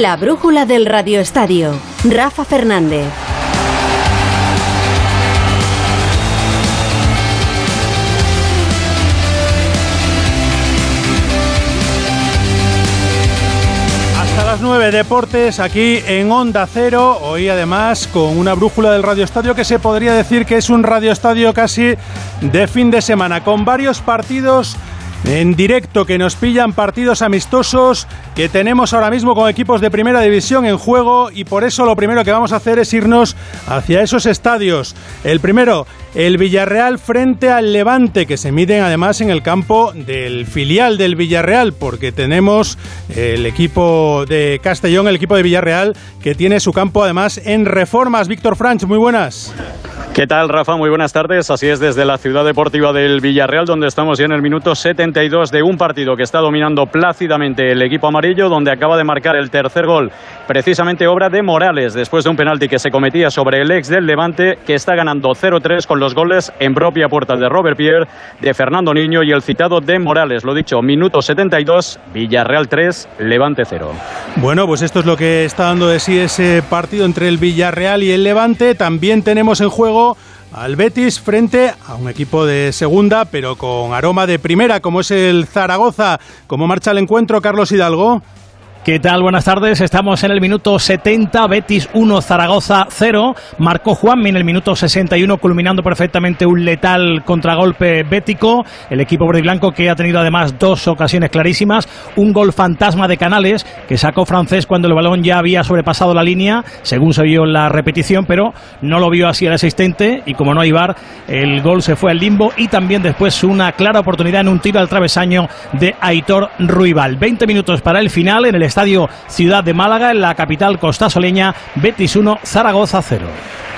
La brújula del Radio Estadio. Rafa Fernández. Hasta las 9 deportes aquí en Onda Cero, hoy además con una brújula del Radio Estadio que se podría decir que es un Radio Estadio casi de fin de semana, con varios partidos en directo que nos pillan partidos amistosos que tenemos ahora mismo con equipos de primera división en juego y por eso lo primero que vamos a hacer es irnos hacia esos estadios. El primero, el Villarreal frente al Levante, que se miden además en el campo del filial del Villarreal, porque tenemos el equipo de Castellón, el equipo de Villarreal, que tiene su campo además en reformas. Víctor Franch, muy buenas. ¿Qué tal, Rafa? Muy buenas tardes. Así es desde la ciudad deportiva del Villarreal, donde estamos ya en el minuto 72 de un partido que está dominando plácidamente el equipo amarillo, donde acaba de marcar el tercer gol, precisamente obra de Morales, después de un penalti que se cometía sobre el ex del Levante, que está ganando 0-3 con los goles en propia puerta de Robert Pierre, de Fernando Niño y el citado de Morales. Lo dicho, minuto 72, Villarreal 3, Levante 0. Bueno, pues esto es lo que está dando de sí ese partido entre el Villarreal y el Levante. También tenemos en juego al Betis frente a un equipo de segunda, pero con aroma de primera, como es el Zaragoza. ¿Cómo marcha el encuentro, Carlos Hidalgo? ¿Qué tal? Buenas tardes. Estamos en el minuto 70, Betis 1, Zaragoza 0. Marcó Juanmi en el minuto 61, culminando perfectamente un letal contragolpe bético. El equipo verde y blanco que ha tenido además dos ocasiones clarísimas. Un gol fantasma de Canales que sacó francés cuando el balón ya había sobrepasado la línea, según se vio en la repetición, pero no lo vio así el asistente. Y como no hay bar, el gol se fue al limbo. Y también después una clara oportunidad en un tiro al travesaño de Aitor Ruibal. 20 minutos para el final en el Estadio Ciudad de Málaga, en la capital costasoleña, Betis 1, Zaragoza 0.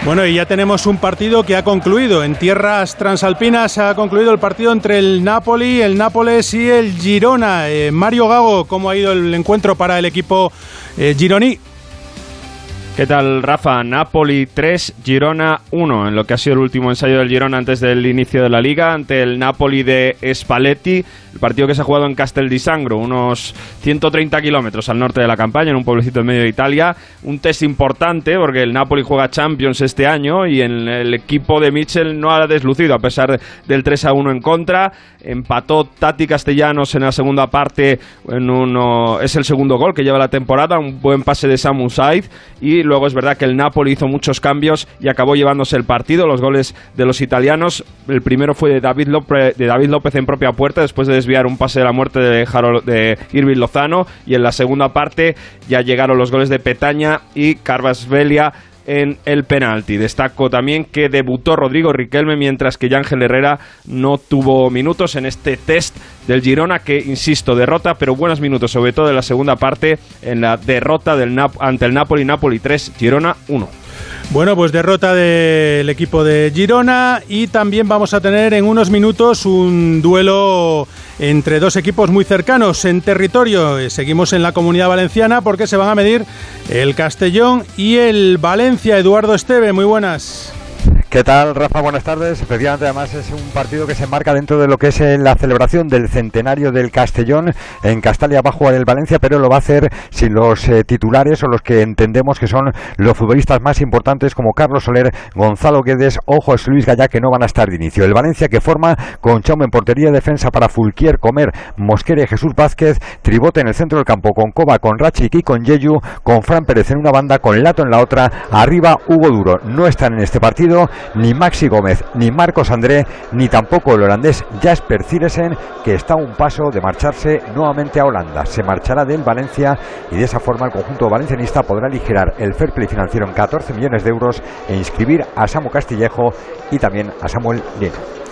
Bueno, y ya tenemos un partido que ha concluido. En tierras transalpinas ha concluido el partido entre el Napoli, el Nápoles y el Girona. Eh, Mario Gago, ¿cómo ha ido el encuentro para el equipo eh, gironí? ¿Qué tal, Rafa? Napoli 3, Girona 1, en lo que ha sido el último ensayo del Girona antes del inicio de la liga, ante el Napoli de Spalletti, el partido que se ha jugado en Castel di Sangro, unos 130 kilómetros al norte de la campaña, en un pueblecito en medio de Italia. Un test importante porque el Napoli juega Champions este año y en el equipo de Mitchell no ha deslucido, a pesar del 3 a 1 en contra. Empató Tati Castellanos en la segunda parte, es el segundo gol que lleva la temporada, un buen pase de Samu Said y luego es verdad que el Napoli hizo muchos cambios y acabó llevándose el partido, los goles de los italianos. El primero fue de David López, de David López en propia puerta después de desviar un pase de la muerte de, Harold, de Irving Lozano y en la segunda parte ya llegaron los goles de Petaña y Carvasvelia en el penalti. Destaco también que debutó Rodrigo Riquelme mientras que Ángel Herrera no tuvo minutos en este test del Girona que, insisto, derrota, pero buenos minutos, sobre todo en la segunda parte, en la derrota del Nap ante el Napoli, Napoli 3, Girona 1. Bueno, pues derrota del equipo de Girona y también vamos a tener en unos minutos un duelo entre dos equipos muy cercanos en territorio. Seguimos en la comunidad valenciana porque se van a medir el Castellón y el Valencia. Eduardo Esteve, muy buenas. ¿Qué tal, Rafa? Buenas tardes. Efectivamente, además es un partido que se marca dentro de lo que es eh, la celebración del centenario del Castellón. En Castalia va a jugar el Valencia, pero lo va a hacer sin los eh, titulares o los que entendemos que son los futbolistas más importantes como Carlos Soler, Gonzalo Guedes o José Luis Gallá, que no van a estar de inicio. El Valencia que forma con Chaume en portería, defensa para Fulquier, Comer, Mosquera y Jesús Vázquez, Tribote en el centro del campo con Coba, con Rachik y con Yeyu, con Fran Pérez en una banda, con Lato en la otra, arriba Hugo Duro. No están en este partido ni Maxi Gómez, ni Marcos André, ni tampoco el holandés Jasper Ciresen, que está a un paso de marcharse nuevamente a Holanda. Se marchará del Valencia y de esa forma el conjunto valencianista podrá aligerar el fair play financiero en 14 millones de euros e inscribir a Samu Castillejo y también a Samuel Lino.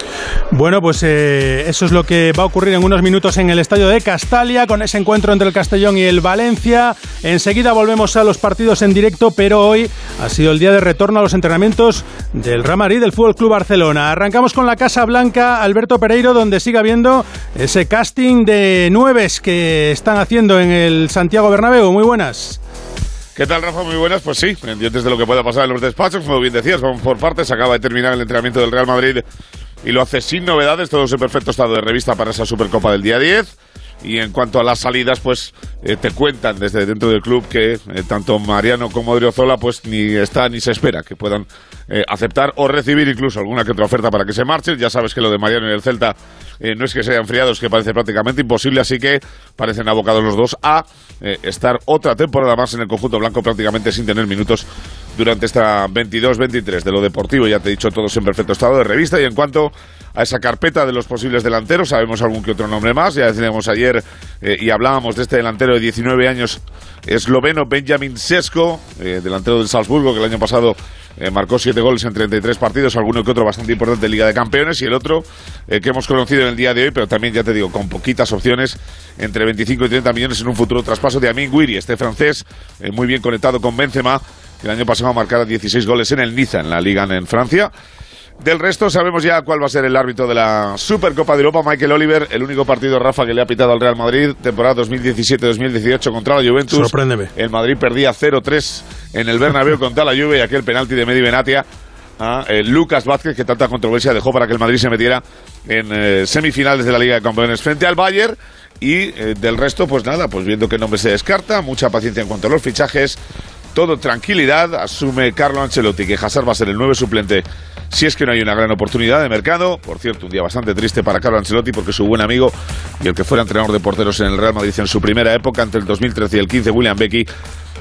Bueno, pues eh, eso es lo que va a ocurrir en unos minutos en el estadio de Castalia con ese encuentro entre el Castellón y el Valencia. Enseguida volvemos a los partidos en directo, pero hoy ha sido el día de retorno a los entrenamientos del Real Madrid del Fútbol Club Barcelona. Arrancamos con la Casa Blanca, Alberto Pereiro, donde sigue habiendo ese casting de nueves que están haciendo en el Santiago Bernabéu. Muy buenas. ¿Qué tal, Rafa? Muy buenas. Pues sí, pendientes de lo que pueda pasar en los despachos. Como bien decías, vamos por partes. Acaba de terminar el entrenamiento del Real Madrid y lo hace sin novedades, todo en perfecto estado de revista para esa Supercopa del día 10. Y en cuanto a las salidas, pues eh, te cuentan desde dentro del club que eh, tanto Mariano como Odriozola pues ni está ni se espera que puedan eh, aceptar o recibir incluso alguna que otra oferta para que se marchen. Ya sabes que lo de Mariano y el Celta no es que se hayan enfriado, es que parece prácticamente imposible, así que parecen abocados los dos a estar otra temporada más en el conjunto blanco prácticamente sin tener minutos durante esta 22-23 de lo deportivo. Ya te he dicho todos en perfecto estado de revista y en cuanto a esa carpeta de los posibles delanteros. Sabemos algún que otro nombre más. Ya decíamos ayer eh, y hablábamos de este delantero de 19 años esloveno, Benjamin Sesko, eh, delantero del Salzburgo, que el año pasado eh, marcó 7 goles en 33 partidos, alguno que otro bastante importante Liga de Campeones, y el otro que hemos conocido en el día de hoy, pero también, ya te digo, con poquitas opciones, entre 25 y 30 millones en un futuro traspaso de Amin Guiri, este francés, muy bien conectado con Benzema, que el año pasado marcado 16 goles en el Niza, en la Liga en Francia. Del resto sabemos ya cuál va a ser el árbitro de la Supercopa de Europa, Michael Oliver, el único partido Rafa que le ha pitado al Real Madrid, temporada 2017-2018 contra la Juventus. Sorpréndeme. El Madrid perdía 0-3 en el Bernabéu contra la Juve y aquel penalti de Medi Benatia a eh, Lucas Vázquez que tanta controversia dejó para que el Madrid se metiera en eh, semifinales de la Liga de Campeones frente al Bayern y eh, del resto pues nada, pues viendo que nombre se descarta, mucha paciencia en cuanto a los fichajes, todo tranquilidad, asume Carlo Ancelotti que Hazard va a ser el nuevo suplente si es que no hay una gran oportunidad de mercado. Por cierto, un día bastante triste para Carlo Ancelotti porque su buen amigo y el que fuera entrenador de porteros en el Real Madrid en su primera época, entre el 2013 y el 15, William Becky,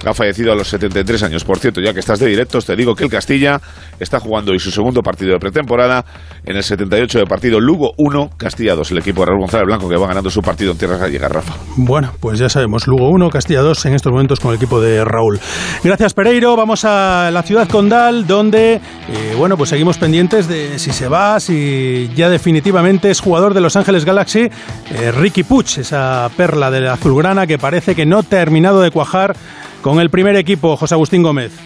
ha fallecido a los 73 años. Por cierto, ya que estás de directos, te digo que el Castilla está jugando hoy su segundo partido de pretemporada en el 78 de partido Lugo 1, Castilla 2, el equipo de Raúl González Blanco que va ganando su partido en tierras gallegas, Rafa. Bueno, pues ya sabemos, Lugo 1, Castilla 2 en estos momentos con el equipo de Raúl. Gracias, Pereiro. Vamos a la ciudad condal, donde, eh, bueno, pues seguimos pendientes de si se va, si ya definitivamente es jugador de Los Ángeles Galaxy, eh, Ricky Puch, esa perla de la azulgrana que parece que no ha terminado de cuajar con el primer equipo, José Agustín Gómez.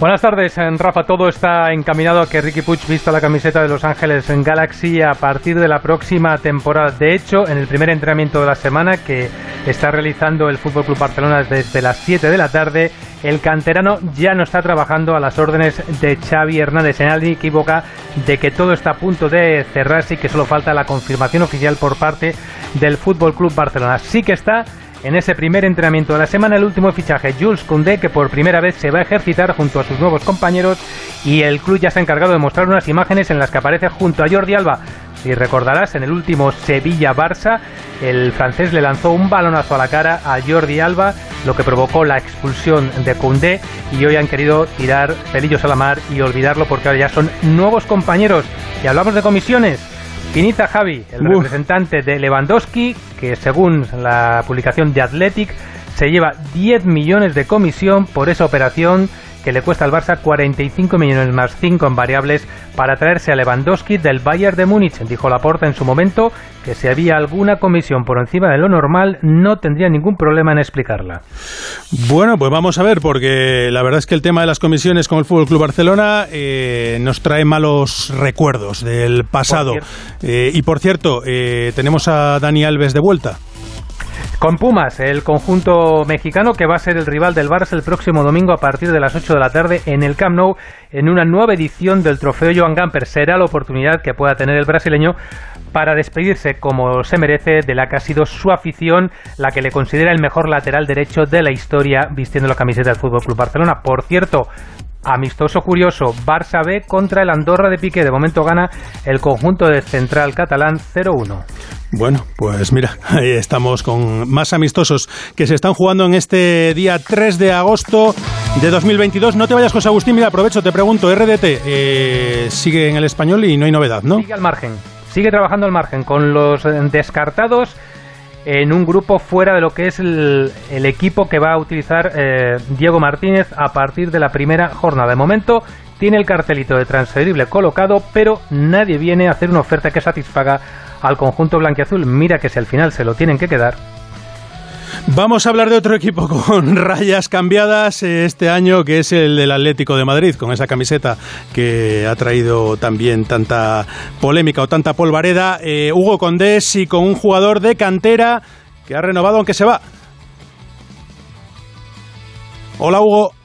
Buenas tardes, Rafa. Todo está encaminado a que Ricky Puig vista la camiseta de Los Ángeles en Galaxy a partir de la próxima temporada. De hecho, en el primer entrenamiento de la semana que está realizando el Fútbol Club Barcelona desde las 7 de la tarde, el canterano ya no está trabajando a las órdenes de Xavi Hernández. En alguien equivoca de que todo está a punto de cerrarse y que solo falta la confirmación oficial por parte del Fútbol Club Barcelona. Sí que está en ese primer entrenamiento de la semana el último fichaje, Jules Koundé, que por primera vez se va a ejercitar junto a sus nuevos compañeros y el club ya se ha encargado de mostrar unas imágenes en las que aparece junto a Jordi Alba. Si recordarás, en el último Sevilla-Barça, el francés le lanzó un balonazo a la cara a Jordi Alba, lo que provocó la expulsión de Koundé y hoy han querido tirar pelillos a la mar y olvidarlo porque ahora ya son nuevos compañeros. Y hablamos de comisiones. Piniza Javi, el representante de Lewandowski, que según la publicación de Athletic se lleva 10 millones de comisión por esa operación que le cuesta al Barça 45 millones más 5 en variables para traerse a Lewandowski del Bayern de Múnich. Dijo Laporta en su momento que si había alguna comisión por encima de lo normal no tendría ningún problema en explicarla. Bueno, pues vamos a ver, porque la verdad es que el tema de las comisiones con el Fútbol Club Barcelona eh, nos trae malos recuerdos del pasado. Eh, y por cierto, eh, tenemos a Dani Alves de vuelta. Con Pumas, el conjunto mexicano que va a ser el rival del Barça el próximo domingo a partir de las 8 de la tarde en el Camp Nou en una nueva edición del trofeo Joan Gamper. Será la oportunidad que pueda tener el brasileño para despedirse como se merece de la que ha sido su afición, la que le considera el mejor lateral derecho de la historia vistiendo la camiseta del Fútbol Club Barcelona. Por cierto, Amistoso curioso, Barça B contra el Andorra de Piqué. De momento gana el conjunto de Central Catalán 0-1. Bueno, pues mira, ahí estamos con más amistosos que se están jugando en este día 3 de agosto de 2022. No te vayas, José Agustín. Mira, aprovecho, te pregunto, RDT eh, sigue en el español y no hay novedad, ¿no? Sigue al margen, sigue trabajando al margen con los descartados en un grupo fuera de lo que es el, equipo que va a utilizar eh, Diego Martínez a partir de la primera jornada. De momento tiene el cartelito de transferible colocado, pero nadie viene a hacer una oferta que satisfaga al conjunto blanquiazul. Mira que si al final se lo tienen que quedar, Vamos a hablar de otro equipo con rayas cambiadas este año, que es el del Atlético de Madrid, con esa camiseta que ha traído también tanta polémica o tanta polvareda. Eh, Hugo Condés y con un jugador de cantera que ha renovado aunque se va. Hola Hugo.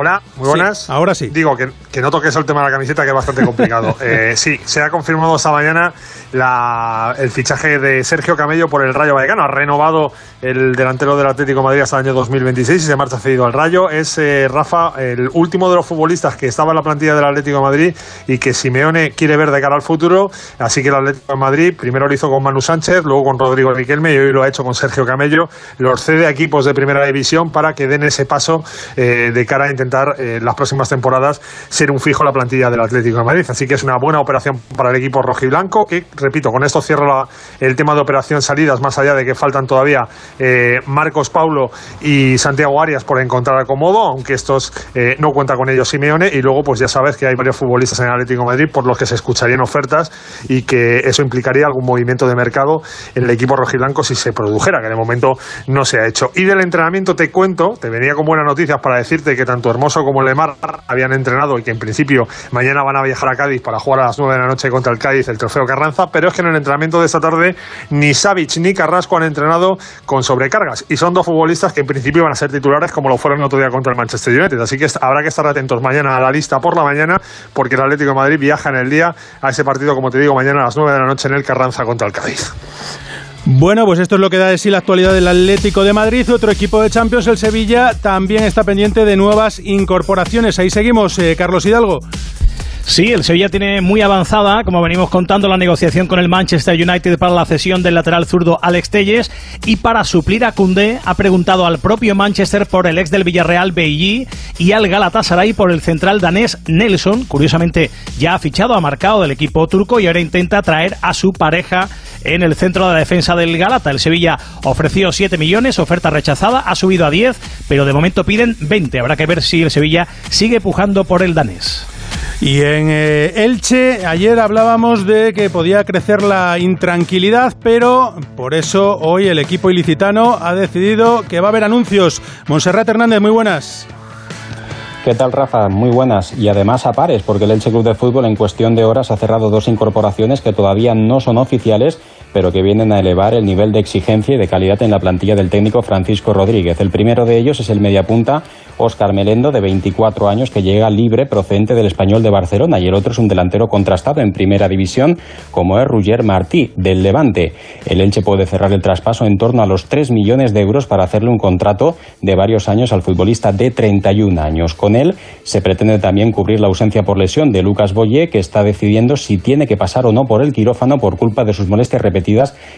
Hola, muy buenas. ahora sí. Digo que, que, no toques el tema de la camiseta, que es bastante complicado. eh, sí, se ha confirmado esta mañana la, el fichaje de Sergio Camello por el Rayo Vallecano. Ha renovado el delantero del Atlético de Madrid hasta el año 2026 y se marcha cedido al Rayo. Es eh, Rafa, el último de los futbolistas que estaba en la plantilla del Atlético de Madrid y que Simeone quiere ver de cara al futuro. Así que el Atlético de Madrid primero lo hizo con Manu Sánchez, luego con Rodrigo Riquelme y hoy lo ha hecho con Sergio Camello. Los cede a equipos de primera división para que den ese paso eh, de cara a intentar eh, las próximas temporadas ser un fijo en la plantilla del Atlético de Madrid. Así que es una buena operación para el equipo rojiblanco que, repito, con esto cierro la, el tema de operación salidas, más allá de que faltan todavía eh, Marcos Paulo y Santiago Arias por encontrar acomodo, aunque estos eh, no cuenta con ellos Simeone. Y luego, pues ya sabes que hay varios futbolistas en el Atlético de Madrid por los que se escucharían ofertas y que eso implicaría algún movimiento de mercado en el equipo rojiblanco si se produjera, que de momento no se ha hecho. Y del entrenamiento te cuento, te venía con buenas noticias para decirte que tanto Hermoso como Lemar habían entrenado y que en principio mañana van a viajar a Cádiz para jugar a las 9 de la noche contra el Cádiz el trofeo Carranza, pero es que en el entrenamiento de esta tarde ni Savic ni Carrasco han entrenado con sobrecargas y son dos futbolistas que en principio van a ser titulares como lo fueron el otro día contra el Manchester United, así que habrá que estar atentos mañana a la lista por la mañana porque el Atlético de Madrid viaja en el día a ese partido, como te digo, mañana a las 9 de la noche en el Carranza contra el Cádiz. Bueno, pues esto es lo que da de sí la actualidad del Atlético de Madrid. Otro equipo de Champions, el Sevilla, también está pendiente de nuevas incorporaciones. Ahí seguimos, eh, Carlos Hidalgo. Sí, el Sevilla tiene muy avanzada, como venimos contando, la negociación con el Manchester United para la cesión del lateral zurdo Alex Telles y para suplir a Koundé ha preguntado al propio Manchester por el ex del Villarreal Beilly y al Galatasaray por el central danés Nelson. Curiosamente ya ha fichado, ha marcado del equipo turco y ahora intenta traer a su pareja en el centro de la defensa del Galata. El Sevilla ofreció 7 millones, oferta rechazada, ha subido a 10, pero de momento piden 20. Habrá que ver si el Sevilla sigue pujando por el danés. Y en eh, Elche, ayer hablábamos de que podía crecer la intranquilidad, pero por eso hoy el equipo ilicitano ha decidido que va a haber anuncios. Monserrat Hernández, muy buenas. ¿Qué tal, Rafa? Muy buenas. Y además a pares, porque el Elche Club de Fútbol en cuestión de horas ha cerrado dos incorporaciones que todavía no son oficiales, pero que vienen a elevar el nivel de exigencia y de calidad en la plantilla del técnico Francisco Rodríguez. El primero de ellos es el mediapunta Óscar Melendo, de 24 años, que llega libre procedente del Español de Barcelona, y el otro es un delantero contrastado en primera división, como es Roger Martí, del Levante. El Elche puede cerrar el traspaso en torno a los 3 millones de euros para hacerle un contrato de varios años al futbolista de 31 años. Con él se pretende también cubrir la ausencia por lesión de Lucas Boye, que está decidiendo si tiene que pasar o no por el quirófano por culpa de sus molestias repetidas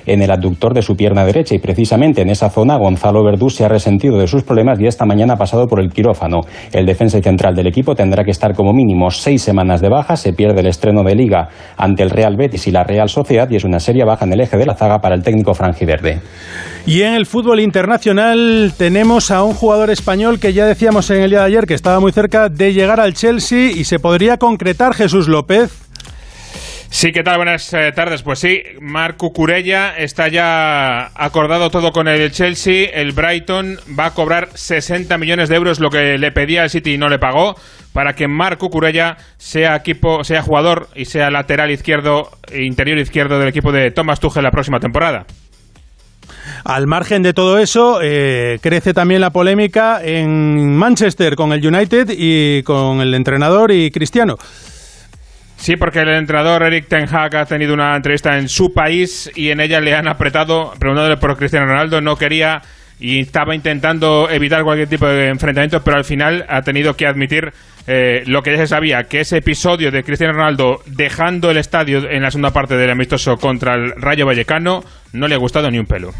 en el abductor de su pierna derecha. Y precisamente en esa zona Gonzalo Verdú se ha resentido de sus problemas y esta mañana ha pasado por el quirófano. El defensa central del equipo tendrá que estar como mínimo seis semanas de baja. Se pierde el estreno de liga ante el Real Betis y la Real Sociedad y es una seria baja en el eje de la zaga para el técnico franjiverde. Y en el fútbol internacional tenemos a un jugador español que ya decíamos en el día de ayer que estaba muy cerca de llegar al Chelsea y se podría concretar Jesús López. Sí, ¿qué tal? Buenas eh, tardes. Pues sí, Marco Curella está ya acordado todo con el Chelsea. El Brighton va a cobrar 60 millones de euros, lo que le pedía el City y no le pagó, para que Marco Curella sea equipo, sea jugador y sea lateral izquierdo, interior izquierdo del equipo de Thomas Tuchel la próxima temporada. Al margen de todo eso, eh, crece también la polémica en Manchester con el United y con el entrenador y Cristiano. Sí, porque el entrenador Eric Ten Hag ha tenido una entrevista en su país y en ella le han apretado preguntándole por Cristiano Ronaldo. No quería y estaba intentando evitar cualquier tipo de enfrentamiento, pero al final ha tenido que admitir eh, lo que ya se sabía, que ese episodio de Cristiano Ronaldo dejando el estadio en la segunda parte del amistoso contra el Rayo Vallecano no le ha gustado ni un pelo.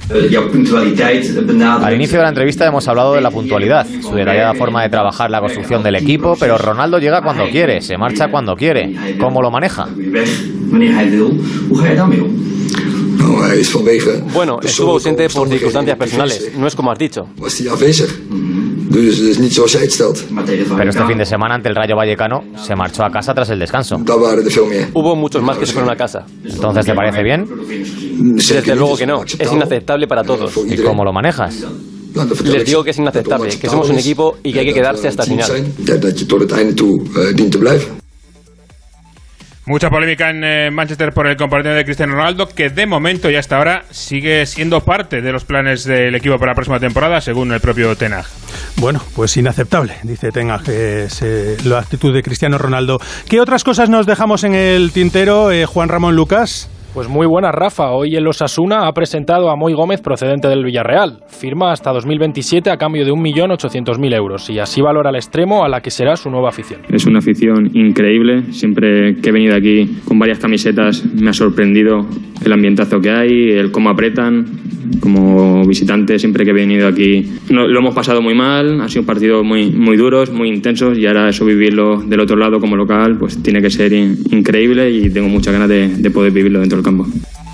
Al inicio de la entrevista hemos hablado de la puntualidad, su detallada forma de trabajar la construcción del equipo, pero Ronaldo llega cuando quiere, se marcha cuando quiere. ¿Cómo lo maneja? Bueno, estuvo ausente por circunstancias personales, no es como has dicho. Pero este fin de semana ante el Rayo Vallecano se marchó a casa tras el descanso. Hubo muchos más que se fueron a casa. ¿Entonces te parece bien? Desde luego que no, es inaceptable para todos. ¿Y cómo lo manejas? Les digo que es inaceptable, que somos un equipo y que hay que quedarse hasta el final. Mucha polémica en eh, Manchester por el comportamiento de Cristiano Ronaldo, que de momento y hasta ahora sigue siendo parte de los planes del equipo para la próxima temporada, según el propio Tenag. Bueno, pues inaceptable, dice Tenag, es, eh, la actitud de Cristiano Ronaldo. ¿Qué otras cosas nos dejamos en el tintero, eh, Juan Ramón Lucas? Pues muy buena, Rafa. Hoy el Osasuna ha presentado a Moy Gómez procedente del Villarreal. Firma hasta 2027 a cambio de 1.800.000 euros y así valora al extremo a la que será su nueva afición. Es una afición increíble. Siempre que he venido aquí con varias camisetas me ha sorprendido el ambientazo que hay, el cómo apretan. Como visitante, siempre que he venido aquí lo hemos pasado muy mal. Han sido partidos muy, muy duros, muy intensos y ahora eso vivirlo del otro lado como local pues tiene que ser in- increíble y tengo muchas ganas de, de poder vivirlo dentro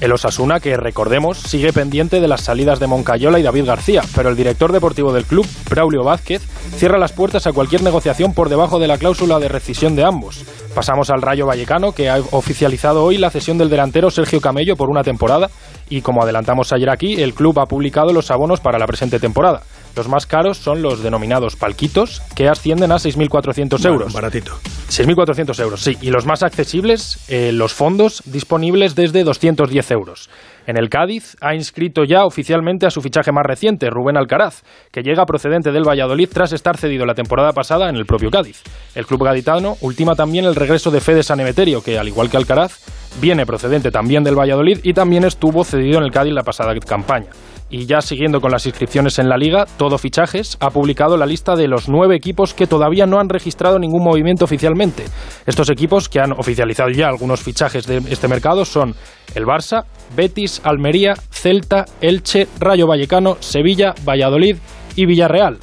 El Osasuna, que recordemos, sigue pendiente de las salidas de Moncayola y David García, pero el director deportivo del club, Braulio Vázquez, cierra las puertas a cualquier negociación por debajo de la cláusula de rescisión de ambos. Pasamos al Rayo Vallecano, que ha oficializado hoy la cesión del delantero Sergio Camello por una temporada, y como adelantamos ayer aquí, el club ha publicado los abonos para la presente temporada. Los más caros son los denominados palquitos, que ascienden a 6.400 euros. baratito. 6.400 euros, sí. Y los más accesibles, eh, los fondos disponibles desde 210 euros. En el Cádiz ha inscrito ya oficialmente a su fichaje más reciente, Rubén Alcaraz, que llega procedente del Valladolid tras estar cedido la temporada pasada en el propio Cádiz. El club gaditano ultima también el regreso de Fede Sanemeterio, que al igual que Alcaraz, viene procedente también del Valladolid y también estuvo cedido en el Cádiz la pasada campaña. Y ya siguiendo con las inscripciones en la liga, Todo Fichajes ha publicado la lista de los nueve equipos que todavía no han registrado ningún movimiento oficialmente. Estos equipos que han oficializado ya algunos fichajes de este mercado son el Barça, Betis, Almería, Celta, Elche, Rayo Vallecano, Sevilla, Valladolid y Villarreal.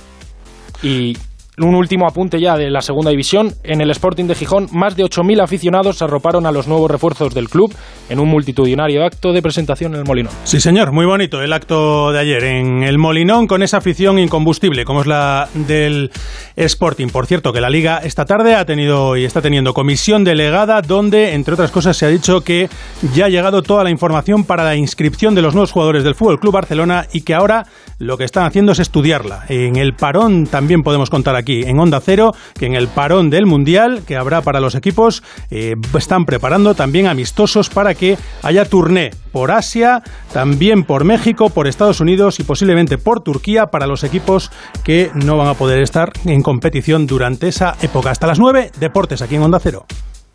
Y un último apunte ya de la segunda división. En el Sporting de Gijón, más de 8.000 aficionados arroparon a los nuevos refuerzos del club en un multitudinario acto de presentación en el Molinón. Sí, señor, muy bonito el acto de ayer en el Molinón con esa afición incombustible como es la del Sporting. Por cierto, que la Liga esta tarde ha tenido y está teniendo comisión delegada donde, entre otras cosas, se ha dicho que ya ha llegado toda la información para la inscripción de los nuevos jugadores del Fútbol Club Barcelona y que ahora lo que están haciendo es estudiarla. En el parón también podemos contar aquí en Onda Cero que en el parón del Mundial que habrá para los equipos eh, están preparando también amistosos para que haya turné por Asia, también por México, por Estados Unidos y posiblemente por Turquía para los equipos que no van a poder estar en competición durante esa época. Hasta las 9, deportes aquí en Onda Cero.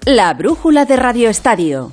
La brújula de Radio Estadio.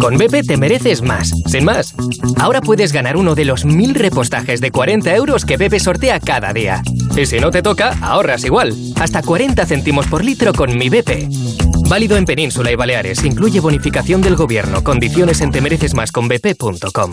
Con BP te mereces más, sin más. Ahora puedes ganar uno de los mil repostajes de 40 euros que BP sortea cada día. Y si no te toca, ahorras igual. Hasta 40 céntimos por litro con mi BP. Válido en Península y Baleares. Incluye bonificación del gobierno. Condiciones en temerecesmasconbp.com.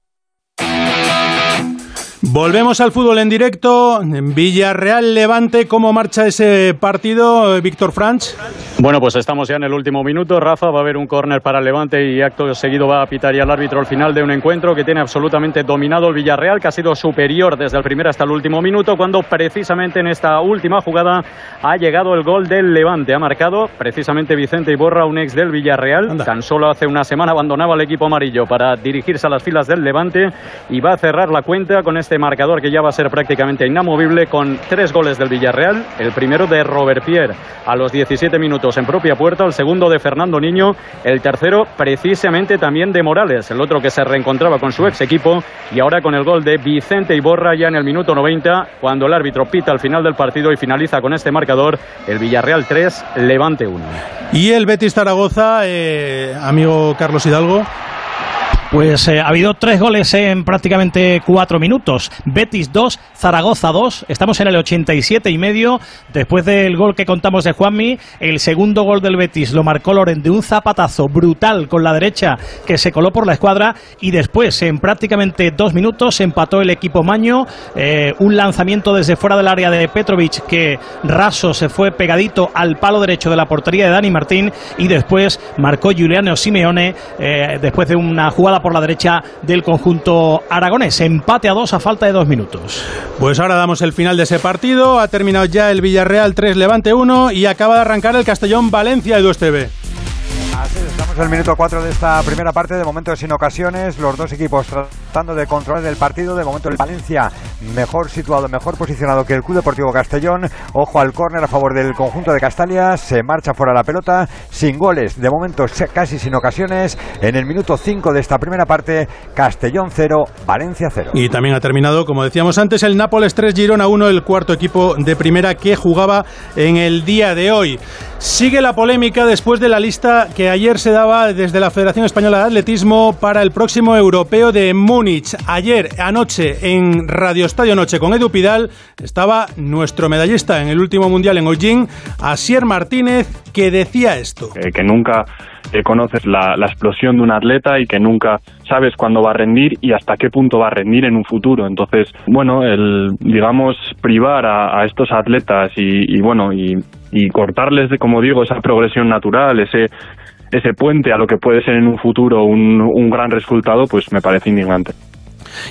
Volvemos al fútbol en directo. Villarreal Levante, ¿cómo marcha ese partido, Víctor Franch? Bueno, pues estamos ya en el último minuto. Rafa va a haber un córner para el Levante y acto seguido va a pitar ya el árbitro al final de un encuentro que tiene absolutamente dominado el Villarreal, que ha sido superior desde el primer hasta el último minuto, cuando precisamente en esta última jugada ha llegado el gol del Levante. Ha marcado precisamente Vicente Iborra, un ex del Villarreal. Tan solo hace una semana abandonaba el equipo amarillo para dirigirse a las filas del Levante y va a cerrar la cuenta con este marcador que ya va a ser prácticamente inamovible con tres goles del Villarreal. El primero de Robert Pierre a los 17 minutos en propia puerta, el segundo de Fernando Niño, el tercero precisamente también de Morales, el otro que se reencontraba con su ex equipo y ahora con el gol de Vicente Iborra ya en el minuto 90 cuando el árbitro pita al final del partido y finaliza con este marcador el Villarreal 3, Levante 1. Y el Betis Zaragoza, eh, amigo Carlos Hidalgo. Pues eh, ha habido tres goles en prácticamente cuatro minutos. Betis 2, Zaragoza 2. Estamos en el 87 y medio. Después del gol que contamos de Juanmi, el segundo gol del Betis lo marcó Loren de un zapatazo brutal con la derecha que se coló por la escuadra. Y después, en prácticamente dos minutos, empató el equipo Maño. Eh, un lanzamiento desde fuera del área de Petrovic que raso se fue pegadito al palo derecho de la portería de Dani Martín. Y después marcó Giuliano Simeone eh, después de una jugada por la derecha del conjunto aragonés. Empate a dos a falta de dos minutos. Pues ahora damos el final de ese partido. Ha terminado ya el Villarreal 3, Levante 1 y acaba de arrancar el Castellón Valencia Edu TV. Estamos en el minuto 4 de esta primera parte, de momento sin ocasiones, los dos equipos tratando de controlar el partido, de momento el Valencia mejor situado, mejor posicionado que el Club Deportivo Castellón, ojo al córner a favor del conjunto de Castalia, se marcha fuera la pelota, sin goles, de momento casi sin ocasiones, en el minuto 5 de esta primera parte, Castellón 0, Valencia 0. Y también ha terminado, como decíamos antes, el Nápoles 3, Girona 1, el cuarto equipo de primera que jugaba en el día de hoy. Sigue la polémica después de la lista que ayer se daba desde la Federación Española de Atletismo para el próximo europeo de Múnich. Ayer, anoche, en Radio Estadio Noche con Edu Pidal, estaba nuestro medallista en el último mundial en Hollín, Asier Martínez, que decía esto. que nunca eh, conoces la, explosión de un atleta y que nunca sabes cuándo va a rendir y hasta qué punto va a rendir en un futuro. Entonces, bueno, el, digamos, privar a, estos atletas y, bueno, y, y cortarles, como digo, esa progresión natural, ese ese puente a lo que puede ser en un futuro un, un gran resultado, pues me parece indignante.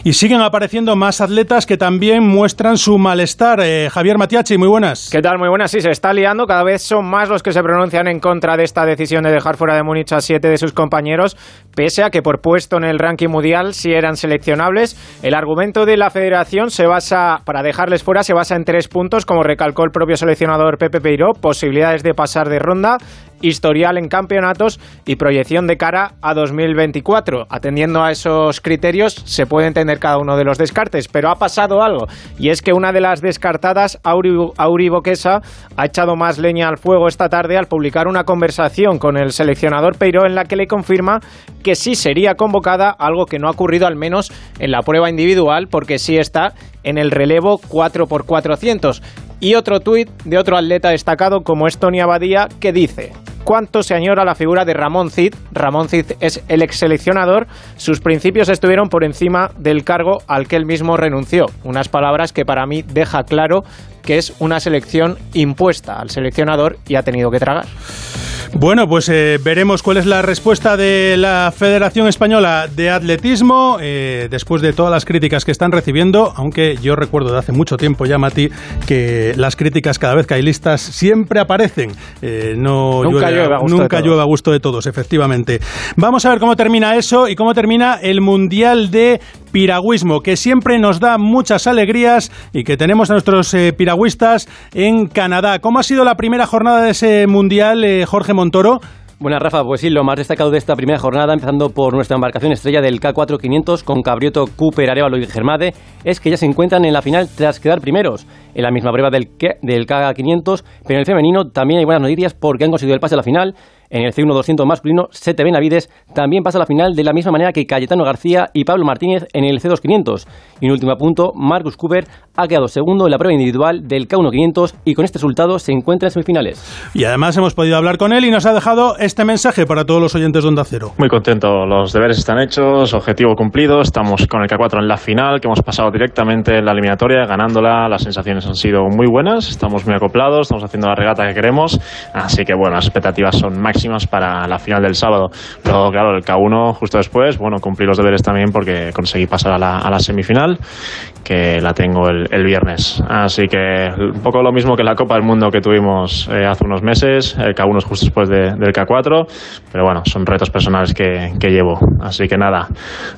Y siguen apareciendo más atletas que también muestran su malestar. Eh, Javier Matiachi, muy buenas. ¿Qué tal? Muy buenas. Sí, se está liando. Cada vez son más los que se pronuncian en contra de esta decisión de dejar fuera de Múnich a siete de sus compañeros, pese a que por puesto en el ranking mundial sí eran seleccionables. El argumento de la federación se basa, para dejarles fuera, se basa en tres puntos, como recalcó el propio seleccionador Pepe Peiró, posibilidades de pasar de ronda, historial en campeonatos y proyección de cara a 2024. Atendiendo a esos criterios se puede entender cada uno de los descartes, pero ha pasado algo y es que una de las descartadas, Auri, Boquesa, ha echado más leña al fuego esta tarde al publicar una conversación con el seleccionador Peiro en la que le confirma que sí sería convocada, algo que no ha ocurrido al menos en la prueba individual porque sí está en el relevo 4x400. Y otro tuit de otro atleta destacado como es Tony Abadía que dice cuánto se añora la figura de Ramón Cid. Ramón Cid es el ex seleccionador. Sus principios estuvieron por encima del cargo al que él mismo renunció. Unas palabras que para mí deja claro que es una selección impuesta al seleccionador y ha tenido que tragar. Bueno, pues eh, veremos cuál es la respuesta de la Federación Española de Atletismo eh, después de todas las críticas que están recibiendo, aunque yo recuerdo de hace mucho tiempo ya, Mati, que las críticas cada vez que hay listas siempre aparecen. Eh, no nunca llueve, a gusto, nunca llueve a gusto de todos, efectivamente. Vamos a ver cómo termina eso y cómo termina el Mundial de Piragüismo, que siempre nos da muchas alegrías y que tenemos a nuestros piragüistas en Canadá. ¿Cómo ha sido la primera jornada de ese Mundial, Jorge Montoro. Buenas, Rafa. Pues sí, lo más destacado de esta primera jornada, empezando por nuestra embarcación estrella del K4500 con Cabrioto, Cooper, Arevalo y Germade, es que ya se encuentran en la final tras quedar primeros en la misma prueba del, del K500, pero en el femenino también hay buenas noticias porque han conseguido el pase a la final en el C1-200 masculino, Sete Benavides también pasa a la final de la misma manera que Cayetano García y Pablo Martínez en el C2-500. Y un último punto, Marcus Cooper ha quedado segundo en la prueba individual del K1-500 y con este resultado se encuentra en semifinales. Y además hemos podido hablar con él y nos ha dejado este mensaje para todos los oyentes de Onda Cero. Muy contento, los deberes están hechos, objetivo cumplido, estamos con el K4 en la final, que hemos pasado directamente en la eliminatoria, ganándola, las sensaciones han sido muy buenas, estamos muy acoplados, estamos haciendo la regata que queremos, así que bueno, las expectativas son máximas para la final del sábado. Pero claro, el K1 justo después, bueno, cumplí los deberes también porque conseguí pasar a la, a la semifinal, que la tengo el, viernes. Así que un poco lo mismo que la Copa del Mundo que tuvimos eh, hace unos meses, el K1 es justo después de, del K4, pero bueno, son retos personales que llevo. Así que nada,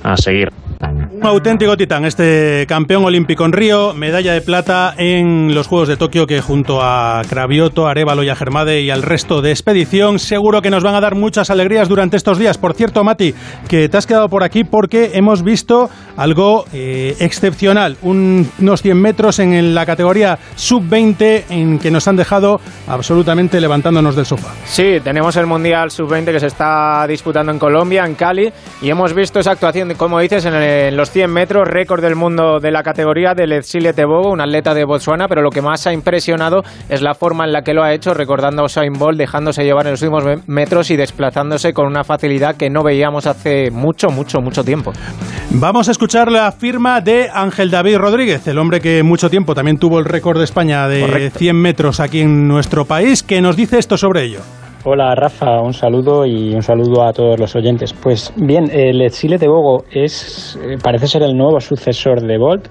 a seguir. Un auténtico titán, este campeón olímpico en Río, medalla de plata en los Juegos de Tokio que junto a Cravioto, Arevalo y a Germade y al resto de expedición seguro que nos van a dar muchas alegrías durante estos días. Por cierto, Mati, que te has quedado por aquí porque hemos visto algo eh, excepcional, unos 100 metros en la categoría sub-20 en que nos han dejado absolutamente levantándonos del sofá. Sí, tenemos el Mundial sub-20 que se está disputando en Colombia, en Cali, y hemos visto esa actuación, como dices, en, en los 100 metros, récord del mundo de la categoría de Letsile Tebogo, un atleta de Botswana, pero lo que más ha impresionado es la forma en la que lo ha hecho, recordando a Usain Bolt, dejándose llevar en los últimos metros y desplazándose con una facilidad que no veíamos hace mucho, mucho, mucho tiempo. Vamos a escuchar la firma de Ángel David Rodríguez, el hombre que mucho tiempo también tuvo el récord de España de 100 metros aquí en nuestro país, que nos dice esto sobre ello. Hola Rafa, un saludo y un saludo a todos los oyentes. Pues bien, el Exile de Bogo es, eh, parece ser el nuevo sucesor de Bolt.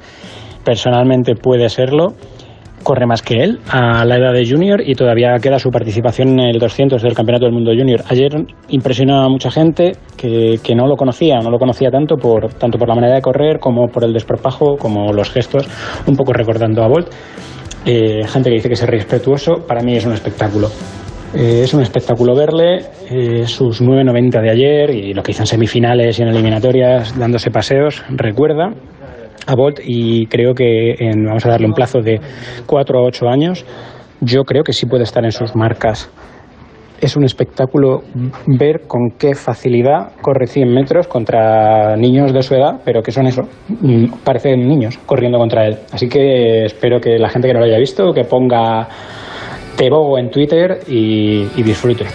Personalmente puede serlo. Corre más que él a la edad de junior y todavía queda su participación en el 200 del Campeonato del Mundo Junior. Ayer impresionó a mucha gente que, que no lo conocía, no lo conocía tanto por, tanto por la manera de correr como por el despropajo, como los gestos, un poco recordando a Bolt. Eh, gente que dice que es respetuoso, para mí es un espectáculo. Eh, es un espectáculo verle, eh, sus 9.90 de ayer y lo que hizo en semifinales y en eliminatorias dándose paseos, recuerda a Bolt y creo que vamos a darle un plazo de 4 a 8 años. Yo creo que sí puede estar en sus marcas. Es un espectáculo ver con qué facilidad corre 100 metros contra niños de su edad, pero que son eso, mm, parecen niños corriendo contra él. Así que espero que la gente que no lo haya visto, que ponga Tebogo en Twitter y, y disfrute.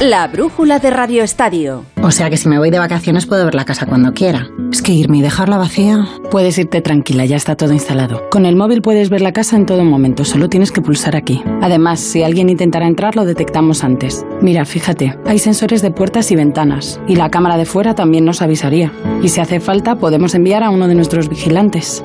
La brújula de Radio Estadio. O sea que si me voy de vacaciones puedo ver la casa cuando quiera. Es que irme y dejarla vacía. Puedes irte tranquila, ya está todo instalado. Con el móvil puedes ver la casa en todo momento, solo tienes que pulsar aquí. Además, si alguien intentara entrar, lo detectamos antes. Mira, fíjate, hay sensores de puertas y ventanas, y la cámara de fuera también nos avisaría. Y si hace falta, podemos enviar a uno de nuestros vigilantes.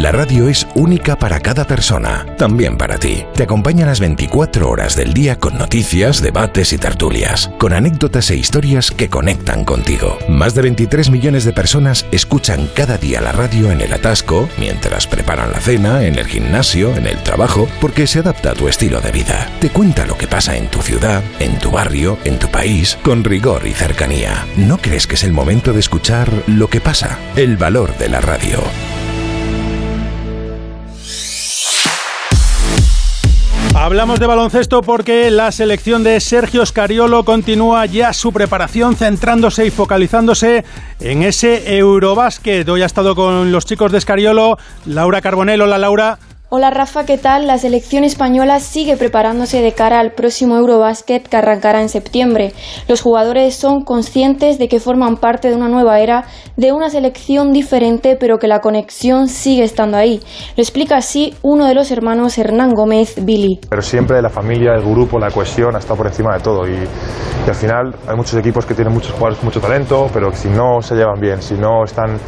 La radio es única para cada persona, también para ti. Te acompaña las 24 horas del día con noticias, debates y tertulias, con anécdotas e historias que conectan contigo. Más de 23 millones de personas escuchan cada día la radio en el atasco, mientras preparan la cena, en el gimnasio, en el trabajo, porque se adapta a tu estilo de vida. Te cuenta lo que pasa en tu ciudad, en tu barrio, en tu país, con rigor y cercanía. ¿No crees que es el momento de escuchar lo que pasa? El valor de la radio. Hablamos de baloncesto porque la selección de Sergio Scariolo continúa ya su preparación centrándose y focalizándose en ese Eurobásquet. Hoy ha estado con los chicos de Scariolo, Laura Carbonell. Hola Laura. Hola Rafa, ¿qué tal? La selección española sigue preparándose de cara al próximo Eurobasket que arrancará en septiembre. Los jugadores son conscientes de que forman parte de una nueva era, de una selección diferente, pero que la conexión sigue estando ahí. Lo explica así uno de los hermanos Hernán Gómez, Billy. Pero siempre la familia, el grupo, la cohesión ha estado por encima de todo y, y al final hay muchos equipos que tienen muchos jugadores, mucho talento, pero si no se llevan bien, si no están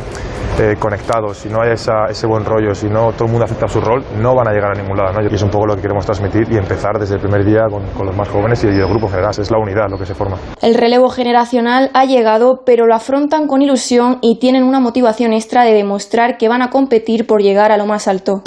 eh, conectados, si no hay esa, ese buen rollo, si no todo el mundo acepta su rol, no van a llegar a ningún lado. ¿no? Y es un poco lo que queremos transmitir y empezar desde el primer día con, con los más jóvenes y el grupo general. Es la unidad lo que se forma. El relevo generacional ha llegado, pero lo afrontan con ilusión y tienen una motivación extra de demostrar que van a competir por llegar a lo más alto.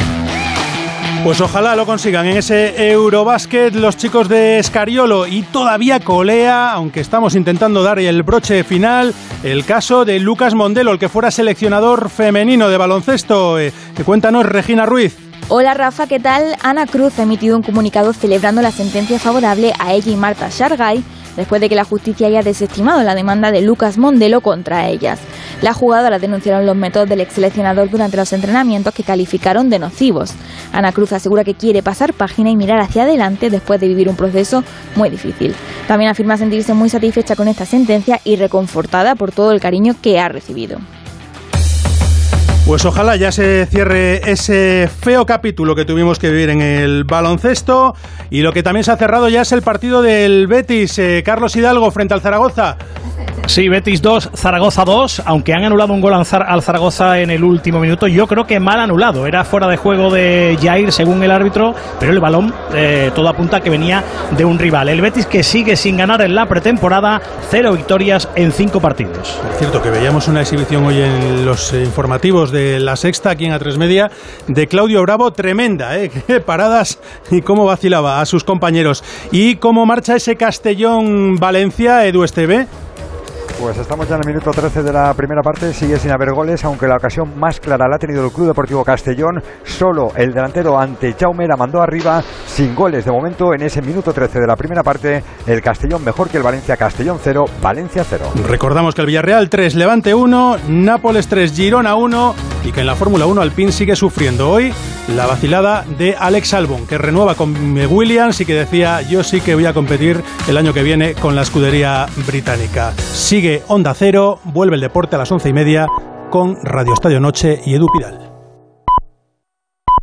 Pues ojalá lo consigan en ese Eurobásquet los chicos de Escariolo y todavía colea, aunque estamos intentando dar el broche final, el caso de Lucas Mondelo, el que fuera seleccionador femenino de baloncesto. Eh, cuéntanos, Regina Ruiz. Hola Rafa, ¿qué tal? Ana Cruz ha emitido un comunicado celebrando la sentencia favorable a ella y Marta Shargay después de que la justicia haya desestimado la demanda de Lucas Mondelo contra ellas. Las jugadoras denunciaron los métodos del ex seleccionador durante los entrenamientos que calificaron de nocivos. Ana Cruz asegura que quiere pasar página y mirar hacia adelante después de vivir un proceso muy difícil. También afirma sentirse muy satisfecha con esta sentencia y reconfortada por todo el cariño que ha recibido. Pues ojalá ya se cierre ese feo capítulo que tuvimos que vivir en el baloncesto y lo que también se ha cerrado ya es el partido del Betis, eh, Carlos Hidalgo frente al Zaragoza. Sí, Betis 2, Zaragoza 2, aunque han anulado un gol al Zaragoza en el último minuto, yo creo que mal anulado. Era fuera de juego de Jair según el árbitro, pero el balón eh, todo apunta que venía de un rival. El Betis que sigue sin ganar en la pretemporada, cero victorias en cinco partidos. Es cierto que veíamos una exhibición hoy en los informativos de la sexta, aquí en A3 Media, de Claudio Bravo, tremenda, ¿eh? Paradas y cómo vacilaba a sus compañeros. ¿Y cómo marcha ese Castellón-Valencia, Edu Esteve? Pues estamos ya en el minuto 13 de la primera parte, sigue sin haber goles, aunque la ocasión más clara la ha tenido el Club Deportivo Castellón. Solo el delantero ante Jaume la mandó arriba, sin goles de momento en ese minuto 13 de la primera parte. El Castellón mejor que el Valencia, Castellón 0, Valencia 0. Recordamos que el Villarreal 3, Levante 1, Nápoles 3, Girona 1 y que en la Fórmula 1 Alpine sigue sufriendo hoy la vacilada de Alex Albon, que renueva con Williams y que decía yo sí que voy a competir el año que viene con la escudería británica. Sigue Onda Cero, vuelve el deporte a las once y media con Radio Estadio Noche y Edu Pidal.